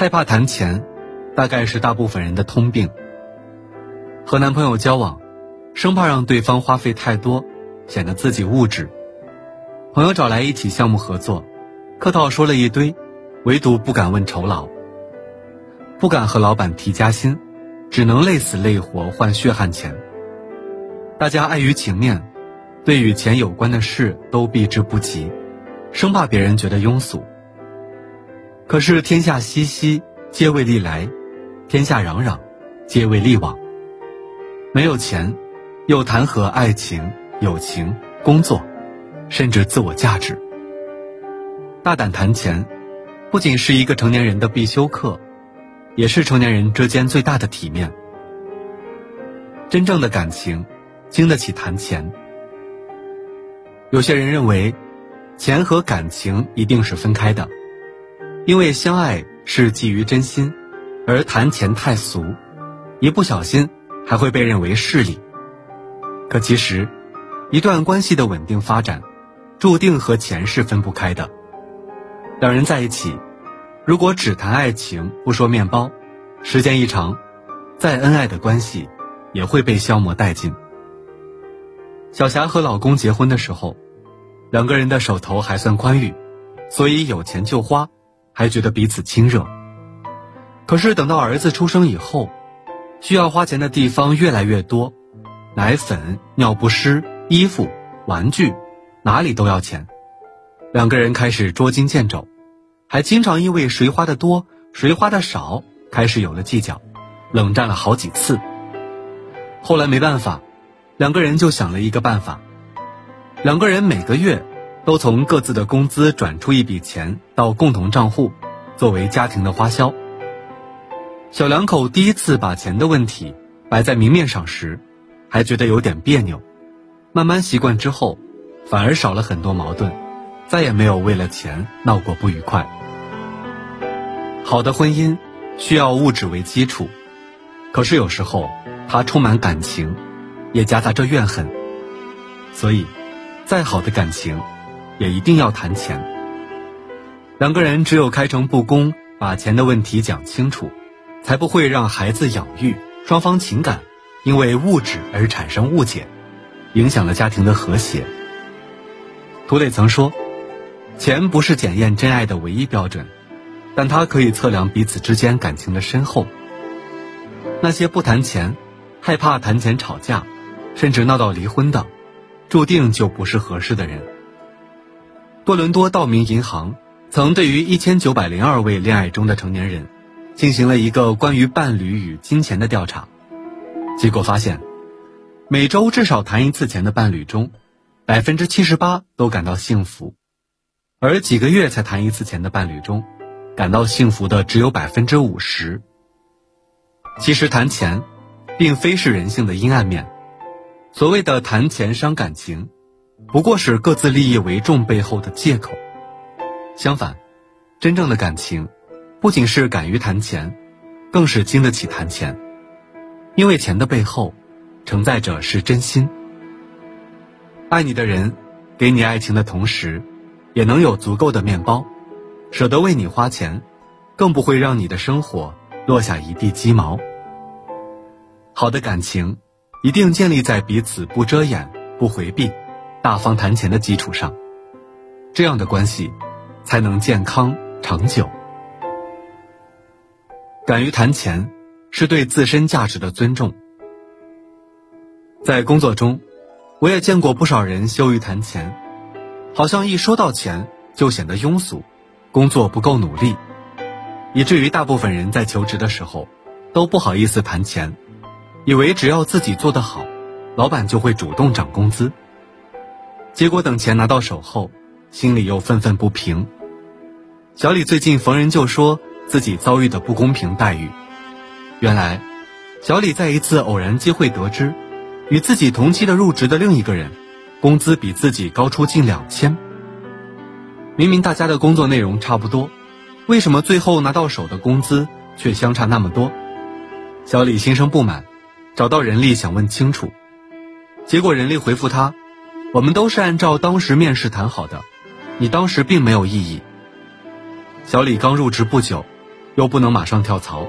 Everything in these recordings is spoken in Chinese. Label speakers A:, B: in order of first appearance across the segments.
A: 害怕谈钱，大概是大部分人的通病。和男朋友交往，生怕让对方花费太多，显得自己物质。朋友找来一起项目合作，客套说了一堆，唯独不敢问酬劳，不敢和老板提加薪，只能累死累活换血汗钱。大家碍于情面，对与钱有关的事都避之不及，生怕别人觉得庸俗。可是天下熙熙，皆为利来；天下攘攘，皆为利往。没有钱，又谈何爱情、友情、工作，甚至自我价值？大胆谈钱，不仅是一个成年人的必修课，也是成年人之间最大的体面。真正的感情，经得起谈钱。有些人认为，钱和感情一定是分开的，因为相爱是基于真心，而谈钱太俗，一不小心。还会被认为势利。可其实，一段关系的稳定发展，注定和钱是分不开的。两人在一起，如果只谈爱情不说面包，时间一长，再恩爱的关系也会被消磨殆尽。小霞和老公结婚的时候，两个人的手头还算宽裕，所以有钱就花，还觉得彼此亲热。可是等到儿子出生以后，需要花钱的地方越来越多，奶粉、尿不湿、衣服、玩具，哪里都要钱。两个人开始捉襟见肘，还经常因为谁花的多、谁花的少开始有了计较，冷战了好几次。后来没办法，两个人就想了一个办法，两个人每个月都从各自的工资转出一笔钱到共同账户，作为家庭的花销。小两口第一次把钱的问题摆在明面上时，还觉得有点别扭，慢慢习惯之后，反而少了很多矛盾，再也没有为了钱闹过不愉快。好的婚姻需要物质为基础，可是有时候它充满感情，也夹杂着怨恨，所以，再好的感情，也一定要谈钱。两个人只有开诚布公，把钱的问题讲清楚。才不会让孩子养育双方情感因为物质而产生误解，影响了家庭的和谐。涂磊曾说：“钱不是检验真爱的唯一标准，但它可以测量彼此之间感情的深厚。”那些不谈钱、害怕谈钱吵架，甚至闹到离婚的，注定就不是合适的人。多伦多道明银行曾对于一千九百零二位恋爱中的成年人。进行了一个关于伴侣与金钱的调查，结果发现，每周至少谈一次钱的伴侣中，百分之七十八都感到幸福，而几个月才谈一次钱的伴侣中，感到幸福的只有百分之五十。其实谈钱，并非是人性的阴暗面，所谓的谈钱伤感情，不过是各自利益为重背后的借口。相反，真正的感情。不仅是敢于谈钱，更是经得起谈钱，因为钱的背后，承载着是真心。爱你的人，给你爱情的同时，也能有足够的面包，舍得为你花钱，更不会让你的生活落下一地鸡毛。好的感情，一定建立在彼此不遮掩、不回避、大方谈钱的基础上，这样的关系，才能健康长久。敢于谈钱，是对自身价值的尊重。在工作中，我也见过不少人羞于谈钱，好像一说到钱就显得庸俗，工作不够努力，以至于大部分人在求职的时候都不好意思谈钱，以为只要自己做得好，老板就会主动涨工资。结果等钱拿到手后，心里又愤愤不平。小李最近逢人就说。自己遭遇的不公平待遇，原来，小李在一次偶然机会得知，与自己同期的入职的另一个人，工资比自己高出近两千。明明大家的工作内容差不多，为什么最后拿到手的工资却相差那么多？小李心生不满，找到人力想问清楚，结果人力回复他：“我们都是按照当时面试谈好的，你当时并没有异议。”小李刚入职不久。又不能马上跳槽，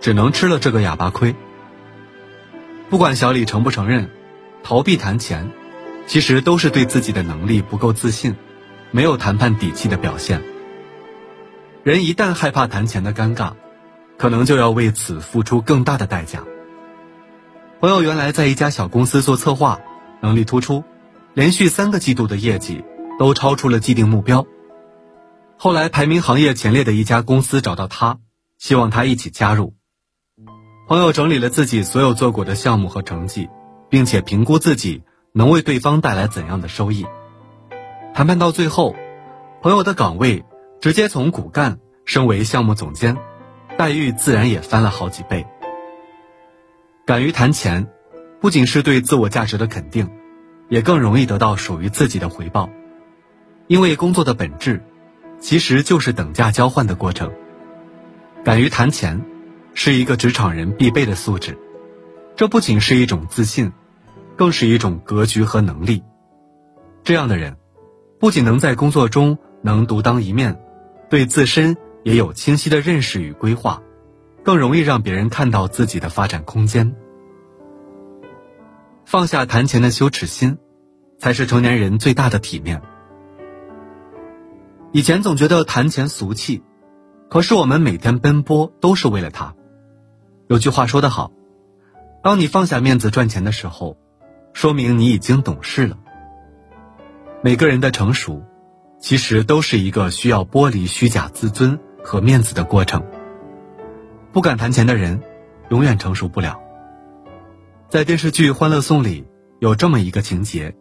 A: 只能吃了这个哑巴亏。不管小李承不承认，逃避谈钱，其实都是对自己的能力不够自信，没有谈判底气的表现。人一旦害怕谈钱的尴尬，可能就要为此付出更大的代价。朋友原来在一家小公司做策划，能力突出，连续三个季度的业绩都超出了既定目标。后来排名行业前列的一家公司找到他，希望他一起加入。朋友整理了自己所有做过的项目和成绩，并且评估自己能为对方带来怎样的收益。谈判到最后，朋友的岗位直接从骨干升为项目总监，待遇自然也翻了好几倍。敢于谈钱，不仅是对自我价值的肯定，也更容易得到属于自己的回报。因为工作的本质，其实就是等价交换的过程。敢于谈钱，是一个职场人必备的素质。这不仅是一种自信，更是一种格局和能力。这样的人，不仅能在工作中能独当一面，对自身也有清晰的认识与规划。更容易让别人看到自己的发展空间。放下谈钱的羞耻心，才是成年人最大的体面。以前总觉得谈钱俗气，可是我们每天奔波都是为了它。有句话说得好，当你放下面子赚钱的时候，说明你已经懂事了。每个人的成熟，其实都是一个需要剥离虚假自尊和面子的过程。不敢谈钱的人，永远成熟不了。在电视剧《欢乐颂》里，有这么一个情节：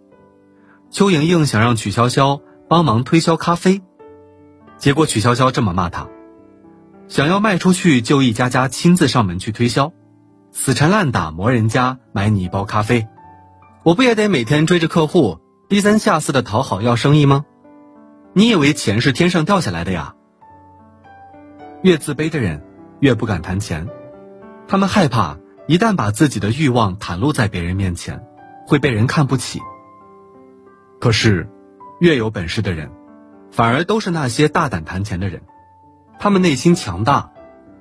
A: 邱莹莹想让曲筱绡帮忙推销咖啡，结果曲筱绡这么骂她：“想要卖出去，就一家家亲自上门去推销，死缠烂打磨人家买你一包咖啡，我不也得每天追着客户低三下四的讨好要生意吗？你以为钱是天上掉下来的呀？越自卑的人。”越不敢谈钱，他们害怕一旦把自己的欲望袒露在别人面前，会被人看不起。可是，越有本事的人，反而都是那些大胆谈钱的人，他们内心强大，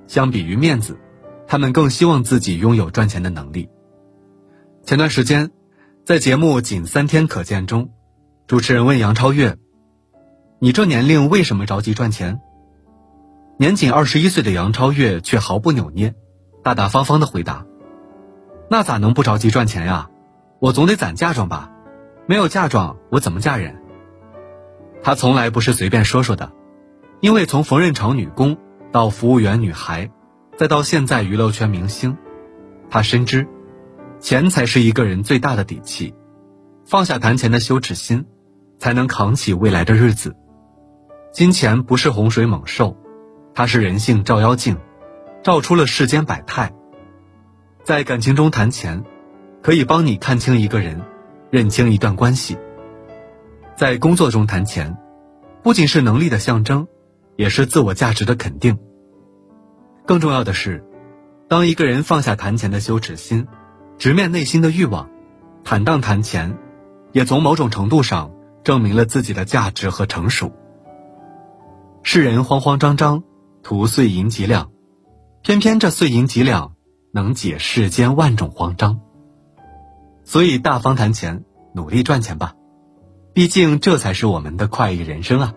A: 相比于面子，他们更希望自己拥有赚钱的能力。前段时间，在节目《仅三天可见》中，主持人问杨超越：“你这年龄为什么着急赚钱？”年仅二十一岁的杨超越却毫不扭捏，大大方方的回答：“那咋能不着急赚钱呀？我总得攒嫁妆吧，没有嫁妆我怎么嫁人？”她从来不是随便说说的，因为从缝纫厂女工到服务员女孩，再到现在娱乐圈明星，她深知，钱才是一个人最大的底气，放下谈钱的羞耻心，才能扛起未来的日子。金钱不是洪水猛兽。它是人性照妖镜，照出了世间百态。在感情中谈钱，可以帮你看清一个人，认清一段关系；在工作中谈钱，不仅是能力的象征，也是自我价值的肯定。更重要的是，当一个人放下谈钱的羞耻心，直面内心的欲望，坦荡谈钱，也从某种程度上证明了自己的价值和成熟。世人慌慌张张。图碎银几两，偏偏这碎银几两能解世间万种慌张。所以大方谈钱，努力赚钱吧，毕竟这才是我们的快意人生啊。